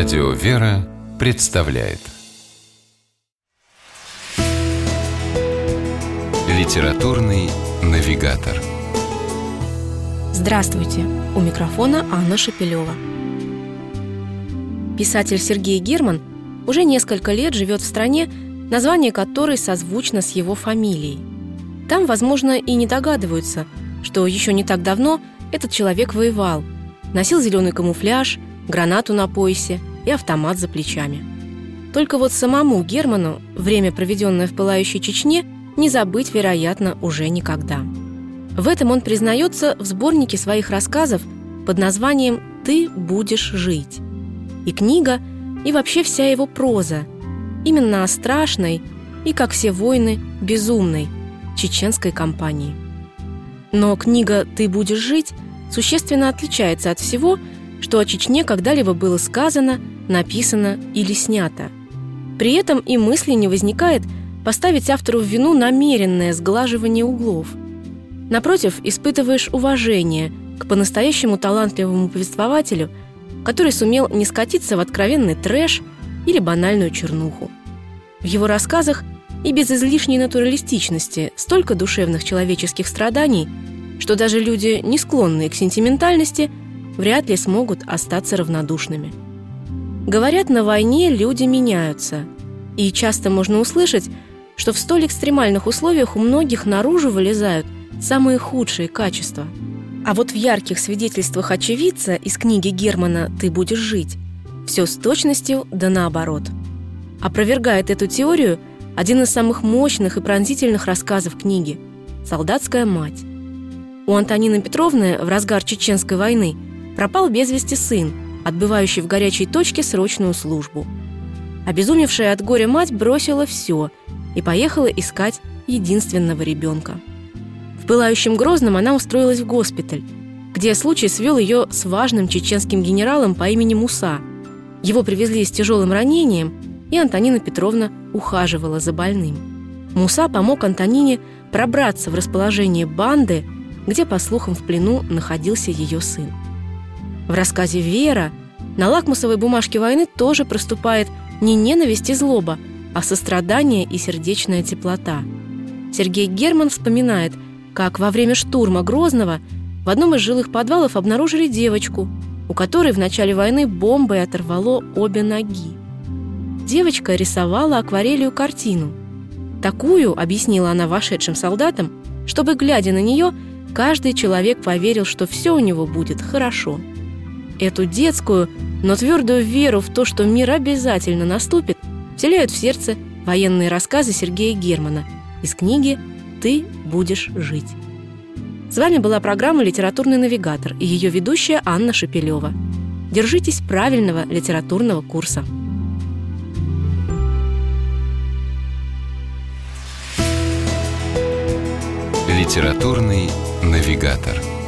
Радио «Вера» представляет Литературный навигатор Здравствуйте! У микрофона Анна Шапилева. Писатель Сергей Герман уже несколько лет живет в стране, название которой созвучно с его фамилией. Там, возможно, и не догадываются, что еще не так давно этот человек воевал, носил зеленый камуфляж – гранату на поясе и автомат за плечами. Только вот самому Герману время, проведенное в пылающей Чечне, не забыть, вероятно, уже никогда. В этом он признается в сборнике своих рассказов под названием «Ты будешь жить». И книга, и вообще вся его проза именно о страшной и, как все войны, безумной чеченской кампании. Но книга «Ты будешь жить» существенно отличается от всего, что о Чечне когда-либо было сказано, написано или снято. При этом и мысли не возникает поставить автору в вину намеренное сглаживание углов. Напротив, испытываешь уважение к по-настоящему талантливому повествователю, который сумел не скатиться в откровенный трэш или банальную чернуху. В его рассказах и без излишней натуралистичности столько душевных человеческих страданий, что даже люди, не склонные к сентиментальности, вряд ли смогут остаться равнодушными. Говорят, на войне люди меняются, и часто можно услышать, что в столь экстремальных условиях у многих наружу вылезают самые худшие качества. А вот в ярких свидетельствах очевидца из книги Германа «Ты будешь жить» все с точностью да наоборот. Опровергает эту теорию один из самых мощных и пронзительных рассказов книги «Солдатская мать». У Антонины Петровны в разгар Чеченской войны – пропал без вести сын, отбывающий в горячей точке срочную службу. Обезумевшая от горя мать бросила все и поехала искать единственного ребенка. В пылающем Грозном она устроилась в госпиталь, где случай свел ее с важным чеченским генералом по имени Муса. Его привезли с тяжелым ранением, и Антонина Петровна ухаживала за больным. Муса помог Антонине пробраться в расположение банды, где, по слухам, в плену находился ее сын. В рассказе «Вера» на лакмусовой бумажке войны тоже проступает не ненависть и злоба, а сострадание и сердечная теплота. Сергей Герман вспоминает, как во время штурма Грозного в одном из жилых подвалов обнаружили девочку, у которой в начале войны бомбой оторвало обе ноги. Девочка рисовала акварелью картину. Такую, объяснила она вошедшим солдатам, чтобы, глядя на нее, каждый человек поверил, что все у него будет хорошо. Эту детскую, но твердую веру в то, что мир обязательно наступит, вселяют в сердце военные рассказы Сергея Германа из книги «Ты будешь жить». С вами была программа «Литературный навигатор» и ее ведущая Анна Шапилева. Держитесь правильного литературного курса. Литературный навигатор.